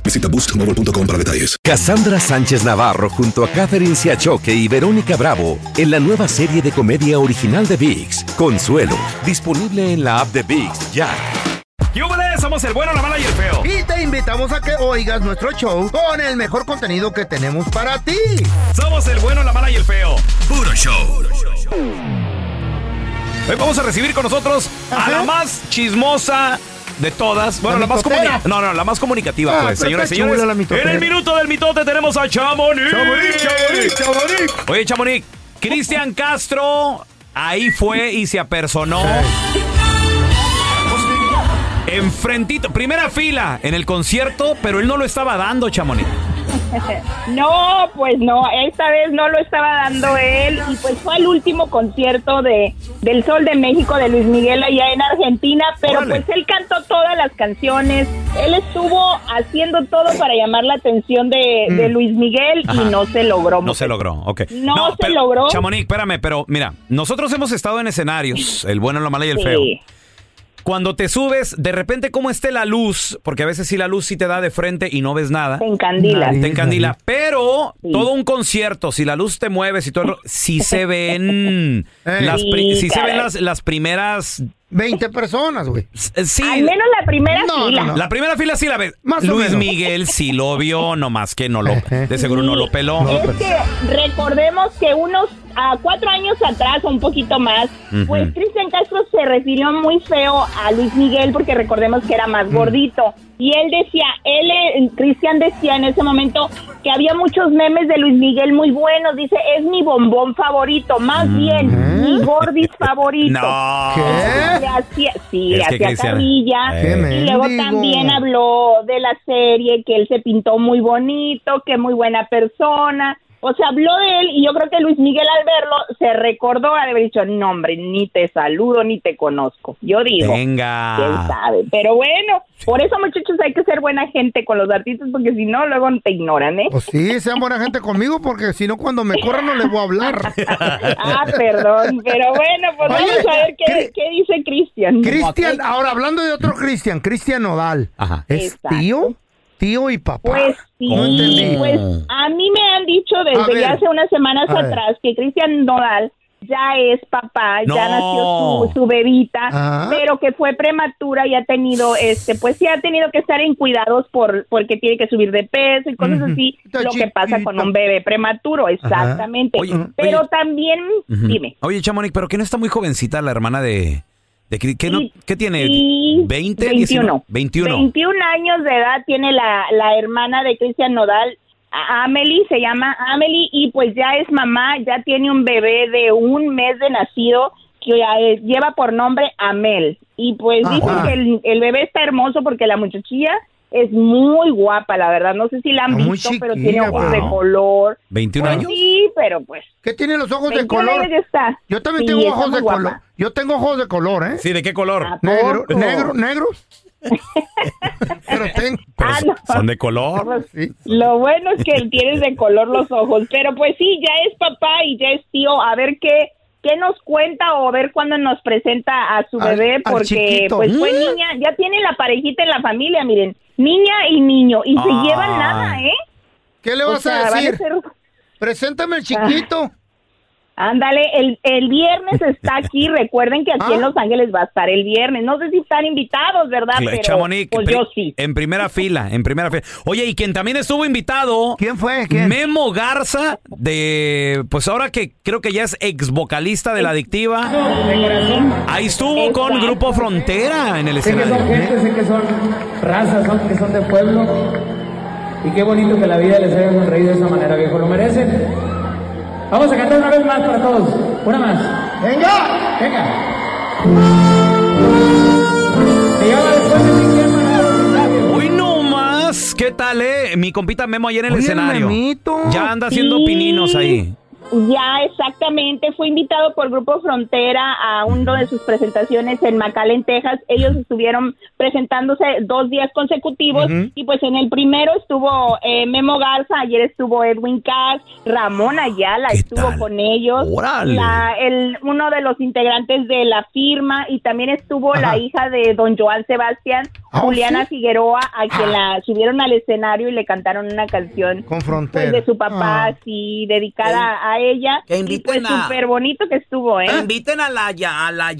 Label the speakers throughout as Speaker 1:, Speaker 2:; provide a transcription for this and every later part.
Speaker 1: Visita boostmobile.com para detalles.
Speaker 2: Cassandra Sánchez Navarro junto a Catherine Siachoque y Verónica Bravo en la nueva serie de comedia original de VIX, Consuelo, disponible en la app de VIX ya.
Speaker 3: ¡Yúbales! Somos el bueno, la mala y el feo.
Speaker 4: Y te invitamos a que oigas nuestro show con el mejor contenido que tenemos para ti.
Speaker 3: Somos el bueno, la mala y el feo.
Speaker 1: Puro show.
Speaker 3: Hoy vamos a recibir con nosotros a la más chismosa de todas. Bueno, la,
Speaker 4: ¿La
Speaker 3: más comunicativa. No, no, la más comunicativa,
Speaker 4: Ah,
Speaker 3: pues, señores señores. En el minuto del mitote tenemos a Chamonix.
Speaker 4: Chamonix, Chamonix, Chamonix.
Speaker 3: Oye, Chamonix, Cristian Castro ahí fue y se apersonó. Enfrentito, primera fila en el concierto, pero él no lo estaba dando, Chamonix.
Speaker 5: No, pues no, esta vez no lo estaba dando él y pues fue el último concierto de del Sol de México de Luis Miguel allá en Argentina, pero
Speaker 3: Órale.
Speaker 5: pues él cantó todas las canciones, él estuvo haciendo todo para llamar la atención de, de Luis Miguel
Speaker 3: Ajá.
Speaker 5: y no se logró.
Speaker 3: No se logró, ok.
Speaker 5: No se
Speaker 3: pero,
Speaker 5: logró.
Speaker 3: Chamonix, espérame, pero mira, nosotros hemos estado en escenarios, el bueno, la mala y el
Speaker 5: Sí.
Speaker 3: feo. Cuando te subes, de repente, ¿cómo esté la luz? Porque a veces sí la luz sí te da de frente y no ves nada.
Speaker 5: Se encandila.
Speaker 3: Te encandila. Pero
Speaker 5: Sí.
Speaker 3: todo un concierto, si la luz te mueve, si todo sí se ven. Las pri-
Speaker 5: sí
Speaker 3: se ven las, las primeras.
Speaker 4: 20 personas, güey.
Speaker 3: eh, Sí.
Speaker 5: Al menos la primera
Speaker 4: No,
Speaker 5: fila.
Speaker 4: no, no.
Speaker 3: La primera fila sí la ves.
Speaker 4: Más o
Speaker 3: Luis
Speaker 4: menos.
Speaker 3: Miguel sí lo vio, nomás que no lo. De seguro no lo peló.
Speaker 5: Es que recordemos que unos a cuatro años atrás o un poquito más, pues Cristian Castro se refirió muy feo a Luis Miguel porque recordemos que era más gordito. Y él decía, él, eh, Cristian decía en ese momento que había muchos memes de Luis Miguel muy buenos. Dice, es mi bombón favorito, más bien, mi gordis favorito.
Speaker 3: No.
Speaker 4: ¿Qué?
Speaker 5: Le hacía, sí,
Speaker 3: Es
Speaker 5: le
Speaker 3: que
Speaker 5: hacía
Speaker 3: Cristian-
Speaker 5: carrilla.
Speaker 3: Eh.
Speaker 5: Y luego también habló de la serie, que él se pintó muy bonito, que muy buena persona. O sea, habló de él y yo creo que Luis Miguel al verlo se recordó de haber dicho, no hombre, ni te saludo ni te conozco. Yo digo, quién
Speaker 3: Venga.
Speaker 5: sabe. Pero bueno, por eso muchachos hay que ser buena gente con los artistas porque si no, luego te ignoran, ¿eh?
Speaker 4: Pues sí, sean buena gente conmigo porque si no, cuando me corran no les voy a hablar.
Speaker 5: Ah, perdón. Pero bueno, pues
Speaker 4: Oye,
Speaker 5: vamos a ver qué, qué dice Cristian.
Speaker 4: Cristian, ahora hablando de otro Cristian, Cristian Nodal.
Speaker 3: Ajá.
Speaker 4: ¿Es
Speaker 5: Exacto.
Speaker 4: tío? Tío y papá.
Speaker 5: Pues sí,
Speaker 4: No entendí.
Speaker 5: pues a mí me han dicho desde ya hace unas semanas
Speaker 4: A ver.
Speaker 5: atrás que Cristian Nodal ya es papá,
Speaker 3: No.
Speaker 5: ya nació su, su bebita,
Speaker 4: Ah.
Speaker 5: pero que fue prematura y ha tenido, este, pues sí ha tenido que estar en cuidados por porque tiene que subir de peso y cosas así,
Speaker 4: Está
Speaker 5: lo que pasa con un bebé prematuro, exactamente.
Speaker 3: Oye,
Speaker 5: pero
Speaker 3: oye.
Speaker 5: también, dime.
Speaker 3: Oye, Chamonix, pero que no está muy jovencita la hermana de. De ¿qué, no-
Speaker 5: Sí,
Speaker 3: ¿Qué tiene?
Speaker 5: sí,
Speaker 3: ¿20?
Speaker 5: 21.
Speaker 3: 19? 21.
Speaker 5: 21 años de edad tiene la, la hermana de Cristian Nodal, Amelie, se llama Amelie, y pues ya es mamá, ya tiene un bebé de un mes de nacido que lleva por nombre Amel. Y pues
Speaker 4: Ajá.
Speaker 5: dicen que el, el bebé está hermoso porque la muchachilla es muy guapa, la verdad. No sé si la han
Speaker 4: muy
Speaker 5: visto, pero tiene ojos de color.
Speaker 3: ¿21
Speaker 5: Pues
Speaker 3: años?
Speaker 5: Sí, pero pues.
Speaker 4: ¿Qué tiene los ojos de
Speaker 5: 21
Speaker 4: color?
Speaker 5: años ya está.
Speaker 4: Yo también
Speaker 5: Sí,
Speaker 4: tengo
Speaker 5: está
Speaker 4: ojos
Speaker 5: muy
Speaker 4: de
Speaker 5: guapa.
Speaker 4: color. Yo tengo ojos de color, ¿eh?
Speaker 3: Sí, ¿de qué color?
Speaker 5: ¿A
Speaker 4: Negro,
Speaker 5: poco?
Speaker 4: negro, negros. Pero tengo.
Speaker 3: Pero
Speaker 5: Ah,
Speaker 3: son-
Speaker 5: no.
Speaker 3: son de color.
Speaker 5: Pues,
Speaker 4: Sí.
Speaker 5: Lo bueno es que tienes de color los ojos, pero pues sí, ya es papá y ya es tío. A ver qué, qué nos cuenta o ver cuándo nos presenta a su
Speaker 4: Al-
Speaker 5: bebé,
Speaker 4: al
Speaker 5: porque pues fue
Speaker 4: Mm.
Speaker 5: niña, ya tiene la parejita en la familia, miren, niña y niño, y se
Speaker 3: Ah.
Speaker 5: llevan nada, ¿eh?
Speaker 4: ¿Qué le
Speaker 5: O
Speaker 4: vas
Speaker 5: sea,
Speaker 4: a
Speaker 5: van a
Speaker 4: decir?
Speaker 5: ser-
Speaker 4: Preséntame el chiquito.
Speaker 5: Ándale, el, el viernes está aquí. Recuerden que aquí en Los Ángeles va a estar el viernes. No sé si están invitados, ¿verdad? Pero
Speaker 3: Chamonix,
Speaker 5: pues yo sí.
Speaker 3: En primera fila, en primera fila. Oye, y quien también estuvo invitado.
Speaker 4: ¿Quién fue? ¿Quién?
Speaker 3: Memo Garza, de. Pues ahora que creo que ya es ex vocalista de la adictiva. Ahí estuvo con. Grupo Frontera en el
Speaker 6: Sé que son
Speaker 3: escenario.
Speaker 6: gente, sé que son razas, son, que son de pueblo. Y qué bonito que la vida les haya sonreído de esa manera, viejo. Lo merecen. Vamos a cantar una vez más para todos. Una más. ¡Venga! ¡Venga! Se llama después de mi.
Speaker 3: ¿Qué tal, eh? Mi compita Memo ahí en el
Speaker 4: Oye, el
Speaker 3: escenario.
Speaker 4: Memito.
Speaker 3: Ya anda haciendo
Speaker 5: Sí.
Speaker 3: pininos ahí.
Speaker 5: Ya, exactamente. Fue invitado por Grupo Frontera a una de sus presentaciones en McAllen, Texas. Ellos estuvieron presentándose dos días consecutivos y pues en el primero estuvo eh, Memo Garza, ayer estuvo Edwin Cass, Ramón Ayala
Speaker 3: ¿Qué
Speaker 5: estuvo
Speaker 3: tal?
Speaker 5: con ellos, la- el, uno de los integrantes de la firma y también estuvo la hija de don Joan Sebastián, Juliana
Speaker 4: ¿sí?
Speaker 5: Figueroa, a quien la subieron al escenario y le cantaron una canción
Speaker 4: Con
Speaker 5: pues, de su papá,
Speaker 4: Ah.
Speaker 5: sí, dedicada a ella.
Speaker 7: que
Speaker 5: y
Speaker 7: inviten
Speaker 5: pues
Speaker 7: a-
Speaker 5: súper bonito que estuvo, ¿eh?
Speaker 7: Que inviten a la, Ya- a la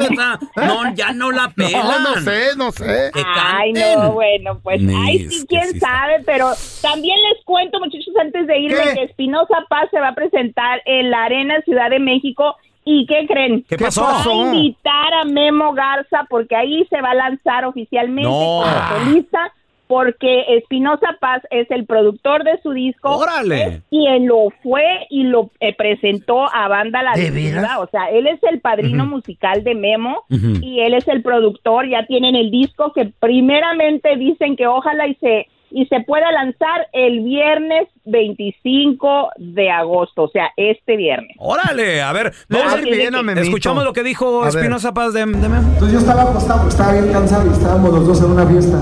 Speaker 7: esa, no, ya no la pelan.
Speaker 4: No, no sé, no sé.
Speaker 7: Que
Speaker 5: Ay,
Speaker 7: canten.
Speaker 5: no, bueno, pues,
Speaker 3: Ni,
Speaker 5: ay, sí,
Speaker 3: que
Speaker 5: quién
Speaker 3: sí está.
Speaker 5: sabe, pero también les cuento, muchachos, antes de irme,
Speaker 4: ¿Qué?
Speaker 5: que Espinosa Paz se va a presentar en la Arena Ciudad de México. ¿Y qué creen?
Speaker 3: ¿Qué
Speaker 4: ¿Qué
Speaker 3: pasó?
Speaker 5: Va a invitar a Memo Garza porque ahí se va a lanzar oficialmente
Speaker 3: No.
Speaker 5: como solista porque Espinosa Paz es el productor de su disco.
Speaker 3: Órale.
Speaker 5: Es quien lo fue y lo eh, presentó a Banda La
Speaker 4: ¿De
Speaker 5: Adictiva.
Speaker 4: veras?
Speaker 5: O sea, él es el padrino musical de Memo y él es el productor. Ya tienen el disco que primeramente dicen que ojalá y se y se pueda lanzar el viernes 25 de agosto, o sea, este viernes.
Speaker 3: Órale, a ver, vamos
Speaker 4: a ir bien a Memito.
Speaker 3: Escuchamos lo que dijo. Espinosa Paz de, de Memo.
Speaker 8: Entonces yo estaba acostado estaba bien cansado y estábamos los dos en una fiesta.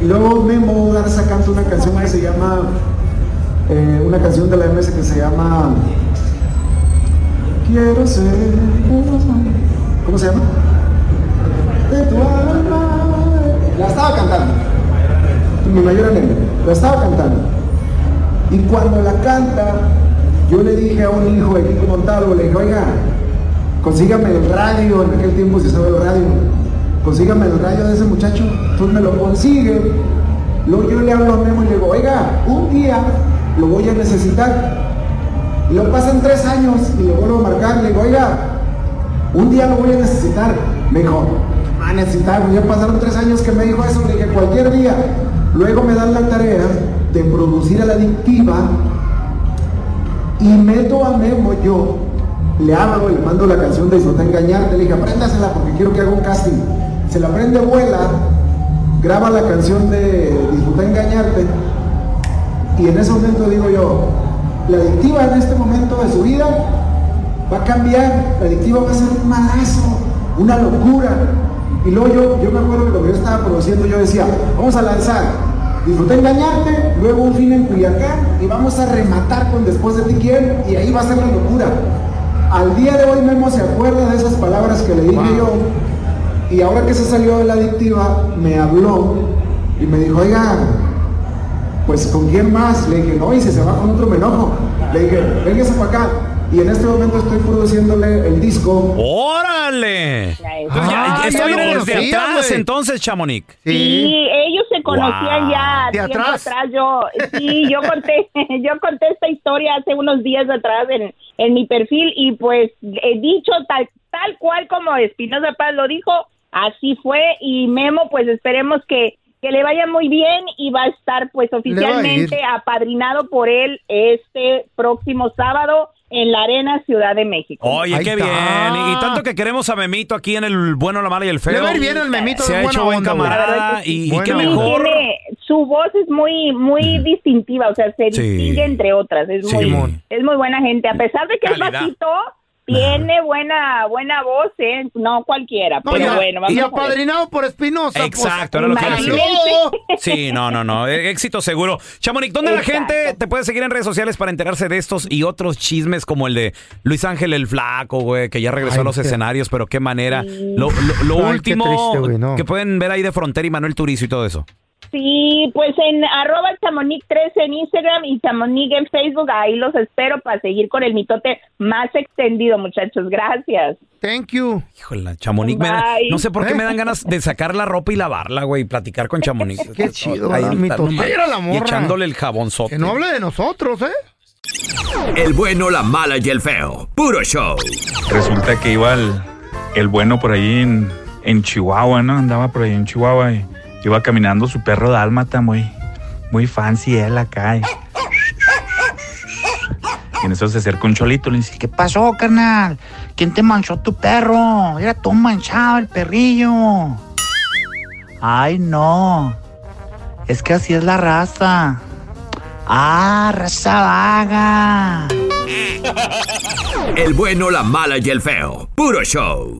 Speaker 8: Y luego Memo Garza canta una canción que se llama, eh, una canción de la MS que se llama Quiero ser, ¿cómo se llama? De tu alma. La estaba cantando. Mi mayor anhelo. La estaba cantando. Y cuando la canta, yo le dije a un hijo de Kiko Montalvo, le dije, oiga, consígame el radio, en aquel tiempo se usaba el radio, consígame el radio de ese muchacho, entonces me lo consigue, luego yo le hablo a Memo y le digo, oiga, un día lo voy a necesitar, y luego pasan tres años y le vuelvo a marcar, le digo, oiga, un día lo voy a necesitar, me dijo, a necesitar, pues ya pasaron tres años que me dijo eso, le dije, cualquier día, luego me dan la tarea de producir a la adictiva, y meto a Memo yo, le hablo, le mando la canción de Disfruta Engañarte, le dije, apréndasela porque quiero que haga un casting. Se la aprende vuela, graba la canción de Disfruta Engañarte, y en ese momento digo yo, la adictiva en este momento de su vida va a cambiar, la adictiva va a ser un malazo, una locura. Y luego yo, yo me acuerdo que lo que yo estaba produciendo, yo decía, vamos a lanzar Disfruta engañarte, luego un fin en Culiacán y vamos a rematar con Después de ti quién y ahí va a ser la locura. Al día de hoy Memo se acuerda de esas palabras que le dije yo y ahora que se salió de la adictiva me habló y me dijo, oiga, pues con quién más? Le dije, no, y si se va con otro me enojo. Le dije, véngase para acá. Y en este momento estoy produciéndole el disco.
Speaker 3: ¡Órale! Entonces, ya-
Speaker 4: Ah,
Speaker 3: esto
Speaker 4: ya lo
Speaker 3: viene desde
Speaker 4: conocía,
Speaker 3: atrás,
Speaker 4: güey.
Speaker 3: entonces, Chamonix.
Speaker 5: Sí, ellos se conocían
Speaker 3: Wow.
Speaker 5: ya
Speaker 4: ¿De
Speaker 5: tiempo
Speaker 4: atrás?
Speaker 5: atrás. Yo, sí, yo conté, yo conté esta historia hace unos días atrás en, en mi perfil y pues he dicho tal, tal cual como Espinosa Paz lo dijo, así fue y Memo pues esperemos que, que le vaya muy bien y va a estar pues oficialmente apadrinado por él este próximo sábado en la Arena Ciudad de México.
Speaker 3: Oye,
Speaker 4: Ahí
Speaker 3: qué
Speaker 4: está.
Speaker 3: bien. Y, y tanto que queremos a Memito aquí en el bueno, la mala y el feo.
Speaker 4: Le va a ir bien al memito
Speaker 3: Se
Speaker 4: de
Speaker 3: ha
Speaker 4: buena
Speaker 3: hecho buen
Speaker 4: onda,
Speaker 3: camarada. Y, y
Speaker 4: Buena
Speaker 3: qué mejor.
Speaker 5: tiene- su voz es muy muy distintiva, o sea, se
Speaker 3: Sí.
Speaker 5: distingue entre otras, es
Speaker 3: Sí.
Speaker 5: muy
Speaker 3: Simón.
Speaker 5: es muy buena gente, a pesar de que
Speaker 3: Calidad.
Speaker 5: es bajito, tiene buena buena voz, ¿eh? no cualquiera,
Speaker 4: No,
Speaker 5: pero
Speaker 4: ya-
Speaker 5: bueno, vamos
Speaker 4: y apadrinado por Espinosa.
Speaker 3: Exacto,
Speaker 4: pues,
Speaker 3: era lo que iba a decir.
Speaker 4: imagínate.
Speaker 3: Sí, no, no, no. eh, Éxito seguro. Chamonix, ¿dónde la
Speaker 5: Exacto.
Speaker 3: gente te puede seguir en redes sociales para enterarse de estos y otros chismes como el de Luis Ángel el Flaco, güey, que ya regresó
Speaker 4: Ay,
Speaker 3: a los
Speaker 4: qué-
Speaker 3: escenarios, pero qué manera. Lo, lo- lo
Speaker 4: Ay,
Speaker 3: último
Speaker 4: triste, güey, no.
Speaker 3: que pueden ver ahí de Frontera y Manuel Turizo y todo eso.
Speaker 5: Sí, pues en arroba chamonix 13 en Instagram y chamonix en Facebook, ahí los espero para seguir con el mitote más extendido, muchachos. Gracias.
Speaker 4: Thank you.
Speaker 3: Híjole, Chamonix. me da- no sé por qué me dan ganas de sacar la ropa y lavarla, güey, y platicar con Chamonix.
Speaker 4: Qué chido,
Speaker 3: Ahí
Speaker 4: ¿verdad?
Speaker 3: está,
Speaker 4: Mi
Speaker 3: nomás.
Speaker 4: totera, la
Speaker 3: Y
Speaker 4: morra.
Speaker 3: echándole el jabonzote.
Speaker 4: Que no hable de nosotros, ¿eh?
Speaker 9: El bueno, la mala y el feo. Puro show.
Speaker 10: Resulta que iba el, el bueno por ahí en, en Chihuahua, ¿no? Andaba por ahí en Chihuahua y iba caminando su perro dálmata muy, muy fancy él acá. Y, y en eso se acerca un cholito y le dice, ¿qué pasó, carnal? ¿Quién te manchó tu perro? Era todo manchado el perrillo. Ay, no. Es que así es la raza. Ah, raza vaga.
Speaker 9: El bueno, la mala y el feo. Puro show.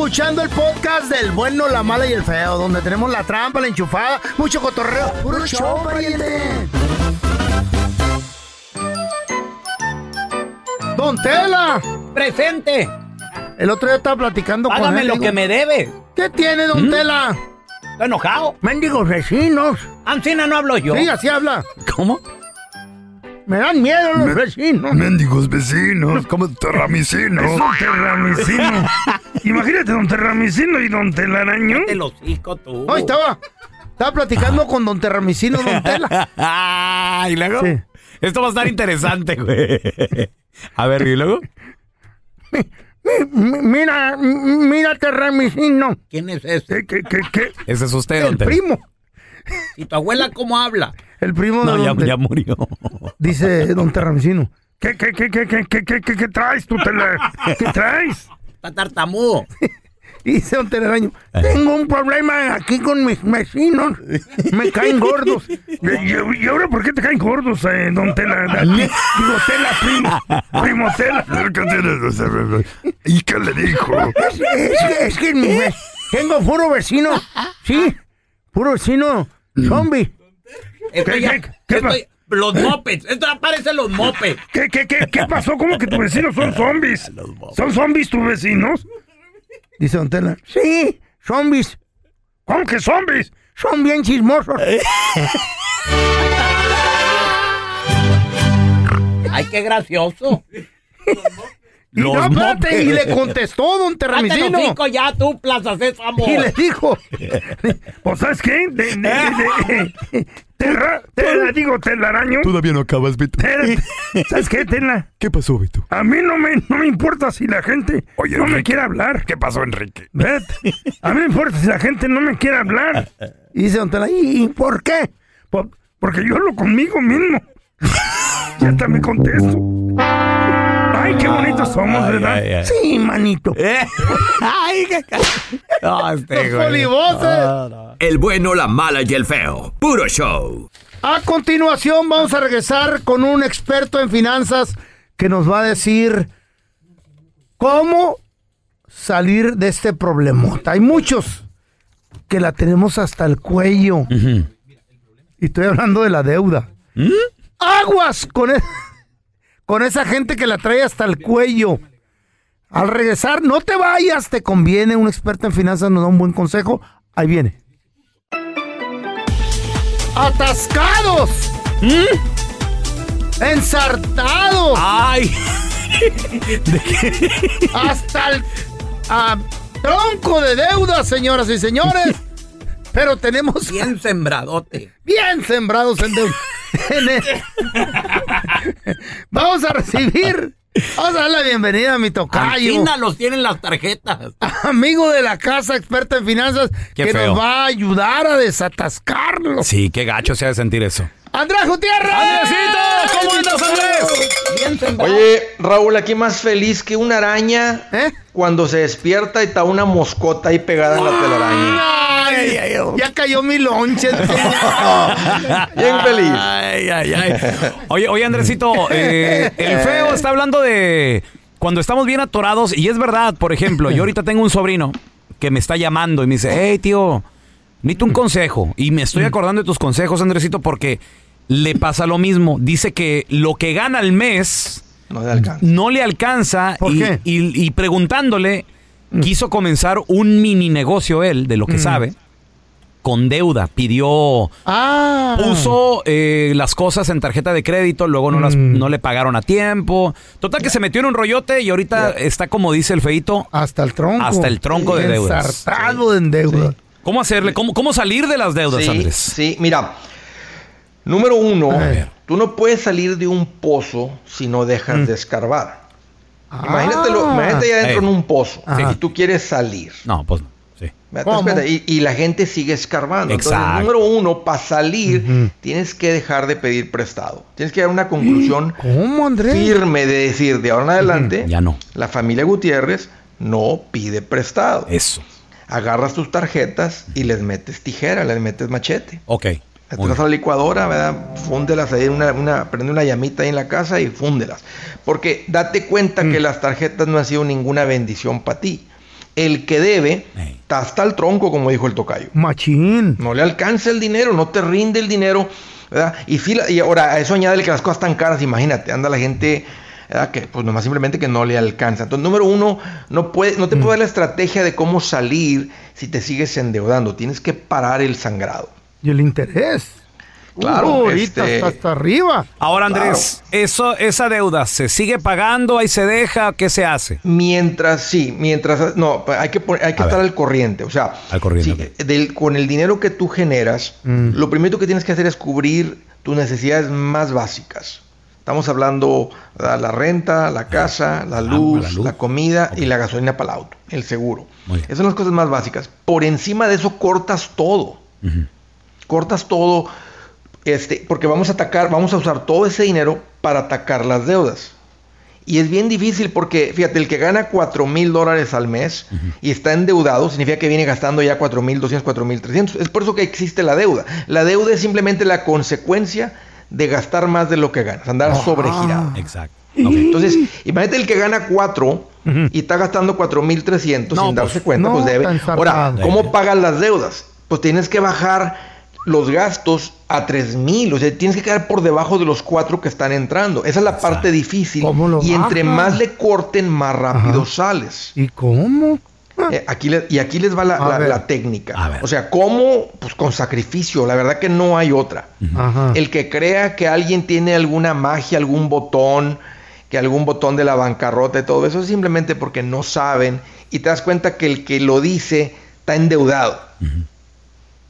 Speaker 4: Escuchando el podcast del bueno, la mala y el feo, donde tenemos la trampa, la enchufada, mucho cotorreo. ¡Puro show, pariente! ¡Don Tela!
Speaker 7: Presente.
Speaker 4: El otro día estaba platicando con
Speaker 7: Págame
Speaker 4: él.
Speaker 7: lo
Speaker 4: digo,
Speaker 7: que me debe.
Speaker 4: ¿Qué tiene, Don
Speaker 7: ¿Mm?
Speaker 4: Tela?
Speaker 7: Estoy enojado.
Speaker 4: Mendigos vecinos.
Speaker 7: Ancina no hablo yo.
Speaker 4: Sí, así habla.
Speaker 3: ¿Cómo?
Speaker 4: Me dan miedo los vecinos.
Speaker 11: Mendigos vecinos, como terramicinos. Es un terramicino. Imagínate, don Terramicino y don Telaraño.
Speaker 7: Te lo hocico tú.
Speaker 4: Hoy estaba, estaba platicando con Don Terramicino, Don Tela.
Speaker 3: Ah, y luego.
Speaker 4: Sí.
Speaker 3: Esto va a estar interesante, güey. A ver, ¿y luego?
Speaker 4: Mi- Mira, mira, Terramicino.
Speaker 7: ¿Quién es ese?
Speaker 11: ¿Qué, qué, qué?
Speaker 3: Ese es usted, don
Speaker 4: El primo.
Speaker 7: ¿Y tu abuela cómo habla?
Speaker 4: El primo
Speaker 3: No,
Speaker 4: de
Speaker 3: ya,
Speaker 4: don Te-
Speaker 3: ya murió.
Speaker 4: Dice Don Terramicino.
Speaker 11: ¿Qué, qué, qué, qué, qué, qué, qué, qué, qué traes tú, Tela? ¿Qué traes?
Speaker 7: Está tartamudo.
Speaker 4: Dice Don Telaraño. Tengo un problema aquí con mis vecinos. Me caen gordos.
Speaker 11: ¿Y, y- ahora por qué te caen gordos, eh, don Tela? Digo, Tela, primo. Primo. ¿Y qué le dijo?
Speaker 4: Es, es que, es que mi ve- tengo puro vecino. Sí, puro vecino zombie.
Speaker 7: Esto
Speaker 11: ¿Qué,
Speaker 7: ya-
Speaker 11: qué, qué pa-
Speaker 7: los mopeds. Esto ya parecen los mopeds.
Speaker 11: ¿Qué, qué, qué, qué pasó? ¿Cómo que tus vecinos son zombies? ¿Son zombies tus vecinos?
Speaker 4: Dice Don Tela. Sí, zombies.
Speaker 11: ¿Cómo que zombies?
Speaker 4: Son bien chismosos.
Speaker 7: Ay, qué gracioso.
Speaker 4: Y, no,
Speaker 3: Los
Speaker 4: espérate, y le contestó Don
Speaker 7: los
Speaker 4: Terramicino.
Speaker 7: ya, tú, Plaza Sésamo.
Speaker 4: Y le dijo.
Speaker 11: Pues, ¿sabes qué? De, de, de, de- terra, tela, digo, telaraño.
Speaker 12: Todavía no acabas, Beto.
Speaker 11: ¿Sabes qué, Tela?
Speaker 12: ¿Qué pasó, Beto?
Speaker 11: A mí no me, no me importa si la gente
Speaker 12: Oye,
Speaker 11: no me
Speaker 12: Enrique.
Speaker 11: quiere hablar.
Speaker 12: ¿Qué pasó, Enrique?
Speaker 11: A mí me importa si la gente no me quiere hablar.
Speaker 4: Y dice Don Tela. ¿Y, y por qué?
Speaker 11: Por- porque yo hablo conmigo mismo. Ya hasta me contesto. Ay, qué bonitos somos,
Speaker 3: Ay,
Speaker 11: ¿verdad?
Speaker 3: ay, ay.
Speaker 4: Sí, manito.
Speaker 3: Eh. Ay, qué No, este,
Speaker 4: Los.
Speaker 3: No, no.
Speaker 9: El bueno, la mala y el feo. Puro show.
Speaker 4: A continuación vamos a regresar con un experto en finanzas que nos va a decir cómo salir de este problemota. Hay muchos que la tenemos hasta el cuello. Y estoy hablando de la deuda. Aguas con, e- con esa gente que la trae hasta el cuello. Al regresar, no te vayas, te conviene. Un experto en finanzas nos da un buen consejo. Ahí viene. ¡Atascados! ¡Ensartados!
Speaker 3: Ay.
Speaker 4: ¡Hasta el ah, tronco de deuda, señoras y señores! Pero tenemos
Speaker 7: Bien sembradote.
Speaker 4: bien sembrados en el- Vamos a recibir. Vamos a dar la bienvenida a mi tocayo.
Speaker 7: Alcina los tienen las tarjetas.
Speaker 4: Amigo de la casa, experta en finanzas,
Speaker 3: Qué
Speaker 4: que
Speaker 3: feo.
Speaker 4: nos va a ayudar a desatascarlo.
Speaker 3: Sí, qué gacho se ha de sentir eso.
Speaker 4: Andrés Gutiérrez.
Speaker 3: ¡Andresito! ¿Cómo andas, Andrés?
Speaker 7: Bien sembrado.
Speaker 12: Oye, Raúl, aquí más feliz que una araña
Speaker 4: ¿Eh?
Speaker 12: cuando se despierta y está una moscota ahí pegada en la telaraña.
Speaker 4: Ay, ya cayó mi lonche.
Speaker 12: Bien feliz.
Speaker 3: Ay, ay, ay. Oye, oye, Andresito, eh, el feo está hablando de cuando estamos bien atorados, y es verdad, por ejemplo, yo ahorita tengo un sobrino que me está llamando y me dice, hey, tío, necesito un consejo. Y me estoy acordando de tus consejos, Andresito, porque le pasa lo mismo. Dice que lo que gana al mes
Speaker 12: No le alcanza.
Speaker 3: no le alcanza
Speaker 4: ¿Por
Speaker 3: y,
Speaker 4: qué?
Speaker 3: y- y preguntándole, quiso comenzar un mini negocio él, de lo que sabe, con deuda. Pidió
Speaker 4: Ah.
Speaker 3: puso eh, las cosas en tarjeta de crédito, luego no, las, no le pagaron a tiempo. Total que se metió en un rollote y ahorita está como dice el feito.
Speaker 4: Hasta el tronco.
Speaker 3: Hasta el tronco de deudas.
Speaker 4: Ensartado en deuda.
Speaker 3: ¿Cómo hacerle? ¿Cómo, cómo salir de las deudas,
Speaker 12: Sí,
Speaker 3: Andrés?
Speaker 12: sí, mira. Número uno, tú no puedes salir de un pozo si no dejas de escarbar. Imagínatelo,
Speaker 4: Ah.
Speaker 12: imagínate ya dentro en un pozo
Speaker 4: Ajá.
Speaker 12: y tú quieres salir.
Speaker 3: No, pues no. Sí.
Speaker 12: Y, y la gente sigue escarbando.
Speaker 3: Exacto.
Speaker 12: Entonces, número uno, para salir, tienes que dejar de pedir prestado. Tienes que dar una conclusión firme de decir, de ahora en adelante,
Speaker 3: Ya no.
Speaker 12: la familia Gutiérrez no pide prestado.
Speaker 3: Eso.
Speaker 12: Agarras tus tarjetas y les metes tijera, les metes machete.
Speaker 3: Ok.
Speaker 12: Las tiras a la licuadora, ¿verdad? Fúndelas ahí, una, una, prende una llamita ahí en la casa y fúndelas. Porque date cuenta
Speaker 3: Mm.
Speaker 12: que las tarjetas no han sido ninguna bendición para ti. El que debe,
Speaker 3: Ey.
Speaker 12: está hasta el tronco, como dijo el tocayo.
Speaker 4: Machín.
Speaker 12: No le alcanza el dinero, no te rinde el dinero, ¿verdad? Y, la- y ahora a eso añade que las cosas están caras, imagínate, anda la gente, ¿verdad? Que pues nomás simplemente que no le alcanza. Entonces, número uno, no, puede, no te puede dar la estrategia de cómo salir si te sigues endeudando. Tienes que parar el sangrado.
Speaker 4: Y el interés.
Speaker 12: Claro,
Speaker 4: Uh, ahorita
Speaker 12: este-
Speaker 4: hasta arriba.
Speaker 3: Ahora, Andrés, eso, esa deuda, ¿se sigue pagando? ¿Ahí se deja? ¿Qué se hace?
Speaker 12: Mientras, sí, mientras, no, hay que, hay que
Speaker 3: A
Speaker 12: estar
Speaker 3: ver.
Speaker 12: al corriente. O sea,
Speaker 3: Al corriente,
Speaker 12: sí, del- con el dinero que tú generas,
Speaker 4: Mm.
Speaker 12: lo primero que tienes que hacer es cubrir tus necesidades más básicas. Estamos hablando de la renta, la casa, la luz,
Speaker 3: la
Speaker 12: comida y la gasolina para el auto, el seguro. Esas son las cosas más básicas. Por encima de eso cortas todo. Cortas todo, este, porque vamos a atacar, vamos a usar todo ese dinero para atacar las deudas. Y es bien difícil porque, fíjate, el que gana 4 mil dólares al mes y está endeudado, significa que viene gastando ya 4 mil 200, 4 mil 300. Es por eso que existe la deuda. La deuda es simplemente la consecuencia de gastar más de lo que ganas, andar sobregirado.
Speaker 3: Exacto.
Speaker 12: Entonces, imagínate el que gana 4 y está gastando 4 mil 300
Speaker 4: No,
Speaker 12: sin darse
Speaker 4: pues,
Speaker 12: cuenta,
Speaker 4: no,
Speaker 12: pues debe. Ahora, ¿cómo pagas las deudas? Pues tienes que bajar los gastos a 3 mil, o sea, tienes que quedar por debajo de los 4 que están entrando. Esa es la parte difícil.
Speaker 4: ¿Cómo lo
Speaker 12: Y entre más le corten, más rápido sales.
Speaker 4: ¿Y cómo?
Speaker 12: Eh, aquí le- y aquí les va la, técnica. O sea, ¿cómo? Pues con sacrificio. La verdad que no hay otra.
Speaker 4: Ajá.
Speaker 12: El que crea que alguien tiene alguna magia, algún botón, que algún botón de la bancarrota y todo eso, es simplemente porque no saben y te das cuenta que el que lo dice está endeudado.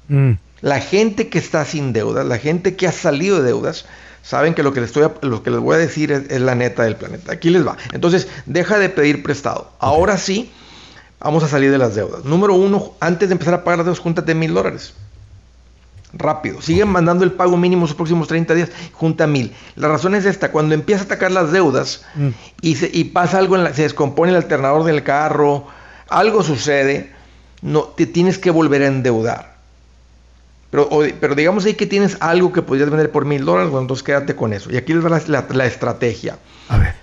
Speaker 4: Mm.
Speaker 12: La gente que está sin deudas, la gente que ha salido de deudas, saben que lo que les, estoy, lo que les voy a decir es, es la neta del planeta. Aquí les va. Entonces, deja de pedir prestado. Ahora sí, vamos a salir de las deudas. Número uno, antes de empezar a pagar las deudas, júntate mil dólares. Rápido. Siguen mandando el pago mínimo los próximos 30 días, junta mil. La razón es esta, cuando empieza a atacar las deudas y, se- y pasa algo, en la- se descompone el alternador del carro, algo sucede, no, te tienes que volver a endeudar. Pero, o- pero digamos ahí que tienes algo que podrías vender por mil dólares, bueno, entonces quédate con eso. Y aquí les va la, la- la estrategia.
Speaker 4: A ver.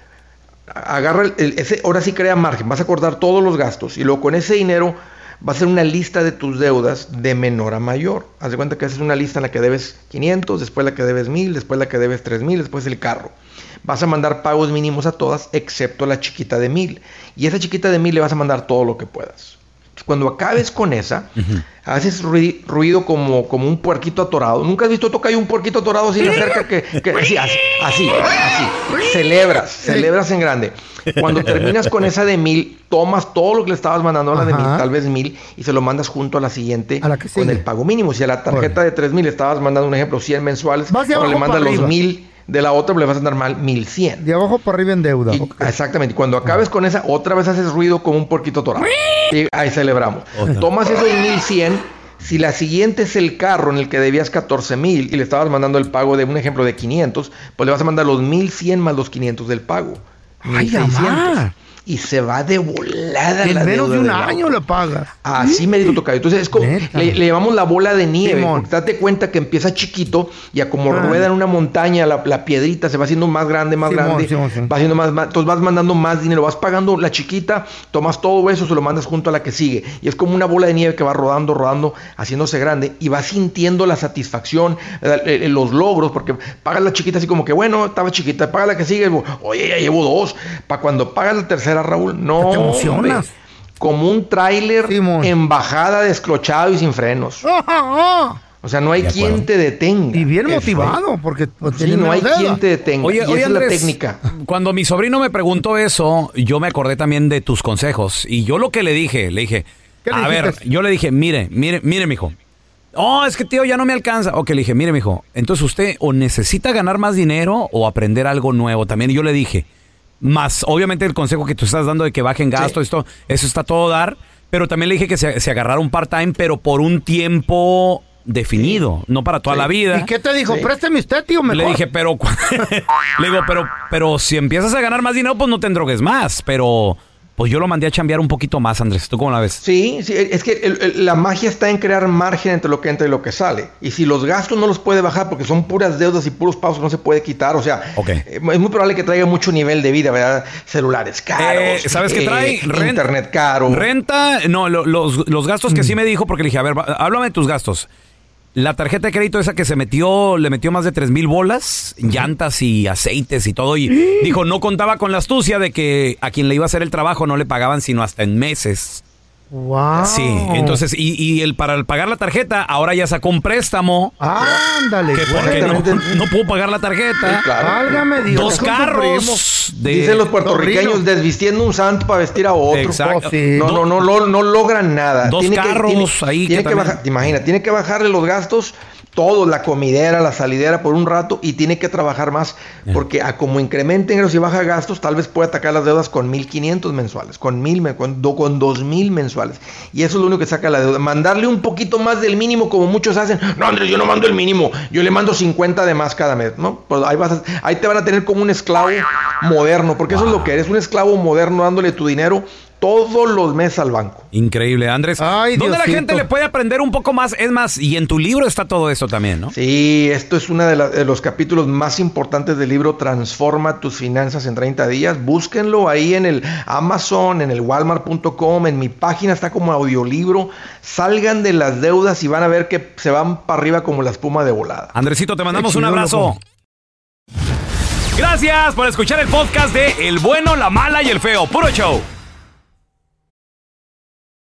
Speaker 12: Agarra el- el- ese, ahora sí crea margen, vas a acordar todos los gastos y luego con ese dinero vas a hacer una lista de tus deudas de menor a mayor. Haz de cuenta que haces una lista en la que debes 500, después la que debes 1000, después la que debes 3000, después el carro. Vas a mandar pagos mínimos a todas excepto la chiquita de 1000. Y esa chiquita de 1000 le vas a mandar todo lo que puedas. Cuando acabes con esa, haces rui- ruido como, como un puerquito atorado. ¿Nunca has visto tocar un puerquito atorado así cerca que, que así, así, así, así. Celebras, celebras en grande. Cuando terminas con esa de mil, tomas todo lo que le estabas mandando a la de mil, tal vez mil, y se lo mandas junto a la siguiente
Speaker 4: A la que
Speaker 12: con el pago mínimo. Si a la tarjeta de tres mil le estabas mandando un ejemplo 100 mensuales, ahora le mandas los mil de la otra, le vas a dar mal 1100.
Speaker 4: De abajo para arriba en deuda.
Speaker 12: Y- Exactamente. Cuando acabes con esa, otra vez haces ruido como un porquito torado. Y ahí celebramos. Tomas esos 1100. Si la siguiente es el carro en el que debías 14 mil y le estabas mandando el pago de un ejemplo de 500, pues le vas a mandar los 1100 más los 500 del pago.
Speaker 4: Ay,
Speaker 12: 1600.
Speaker 4: amá.
Speaker 12: Y se va de volada
Speaker 4: En
Speaker 12: la
Speaker 4: menos
Speaker 12: deuda
Speaker 4: de un año le pagas.
Speaker 12: Así me dijo tocayo. Entonces es como, le, le llamamos la bola de nieve. Porque date cuenta que empieza chiquito y a como
Speaker 4: Ah.
Speaker 12: rueda en una montaña, la, la piedrita se va haciendo más grande, más
Speaker 4: Simón,
Speaker 12: grande.
Speaker 4: Simón, Simón.
Speaker 12: Va haciendo más, más- entonces vas mandando más dinero, vas pagando la chiquita, tomas todo eso, se lo mandas junto a la que sigue. Y es como una bola de nieve que va rodando, rodando, haciéndose grande y vas sintiendo la satisfacción, eh, eh, los logros, porque pagas la chiquita así como que, bueno, estaba chiquita, paga la que sigue, oye, ya llevo dos. Para cuando pagas la tercera, Raúl, no.
Speaker 4: Te emocionas.
Speaker 12: hombre, como un tráiler en bajada desclochado y sin frenos. O sea, no hay quien te detenga.
Speaker 4: Y bien motivado, porque pues,
Speaker 12: Sí, no hay
Speaker 4: deuda.
Speaker 12: quien te detenga.
Speaker 3: Oye,
Speaker 12: y
Speaker 3: oye,
Speaker 12: esa es la técnica.
Speaker 3: Cuando mi sobrino me preguntó eso, yo me acordé también de tus consejos. Y yo lo que le dije, le dije,
Speaker 4: ¿Qué le
Speaker 3: a ver, yo le dije, mire, mire, mire, mijo. Oh, es que tío, ya no me alcanza. Ok, le dije, mire, mijo. Entonces usted o necesita ganar más dinero o aprender algo nuevo. También yo le dije, más obviamente el consejo que tú estás dando de que bajen gasto, esto, eso está todo dar. Pero también le dije que se, se agarrara un part-time, pero por un tiempo definido, no para toda la vida.
Speaker 4: ¿Y qué te dijo? Présteme usted, tío, mejor.
Speaker 3: Le dije, pero. le digo, pero, pero si empiezas a ganar más dinero, pues no te endrogues más. Pero, pues yo lo mandé a chambear un poquito más, Andrés. ¿Tú cómo la ves?
Speaker 12: Sí, sí, es que el- el- la magia está en crear margen entre lo que entra y lo que sale. Y si los gastos no los puede bajar porque son puras deudas y puros pagos que no se puede quitar, o sea, eh, es muy probable que traiga mucho nivel de vida, ¿verdad? Celulares caros.
Speaker 3: Eh, ¿Sabes qué
Speaker 12: eh,
Speaker 3: trae? Ren-
Speaker 12: Internet caro.
Speaker 3: Renta, no, lo- los, los gastos que sí me dijo, porque le dije, a ver, háblame de tus gastos. La tarjeta de crédito esa que se metió, le metió más de tres mil bolas, llantas y aceites y todo. Y dijo, no contaba con la astucia de que a quien le iba a hacer el trabajo no le pagaban sino hasta en meses.
Speaker 4: Wow.
Speaker 3: Sí, entonces, y, y el para el pagar la tarjeta, ahora ya sacó un préstamo.
Speaker 4: Ándale.
Speaker 3: Que porque no, no pudo pagar la tarjeta.
Speaker 12: Sí, claro.
Speaker 4: Válgame Dios.
Speaker 3: Dos carros. de-
Speaker 12: Dicen los puertorriqueños desvistiendo un santo para vestir a otro.
Speaker 3: Exacto.
Speaker 12: No, no, no, lo- no logran nada.
Speaker 3: Dos carros ahí
Speaker 12: Tiene
Speaker 3: que
Speaker 12: que
Speaker 3: también-
Speaker 12: bajar, te imaginas, tiene que bajarle los gastos, todo, la comidera, la salidera por un rato y tiene que trabajar más porque a como incrementen ingresos y baja gastos, tal vez pueda atacar las deudas con 1.500 mensuales, con mil, men- con, do- con 2.000 mensuales. Y eso es lo único que saca la deuda. Mandarle un poquito más del mínimo como muchos hacen. No, Andrés, yo no mando el mínimo, yo le mando 50 de más cada mes, ¿no? Pues ahí, vas a- ahí te van a tener como un esclavo moderno, porque eso es lo que eres, un esclavo moderno dándole tu dinero todos los meses al banco.
Speaker 3: Increíble, Andrés. ¿Dónde la
Speaker 12: Diosito.
Speaker 3: gente le puede aprender un poco más? Es más, y en tu libro está todo eso también, ¿no?
Speaker 12: Sí, esto es uno de, la- de los capítulos más importantes del libro Transforma tus finanzas en 30 días. Búsquenlo ahí en el Amazon, en el Walmart.com, en mi página está como audiolibro. Salgan de las deudas y van a ver que se van para arriba como la espuma de volada.
Speaker 3: Andresito, te mandamos un abrazo. Gracias por escuchar el podcast de El bueno, la mala y el feo. Puro show.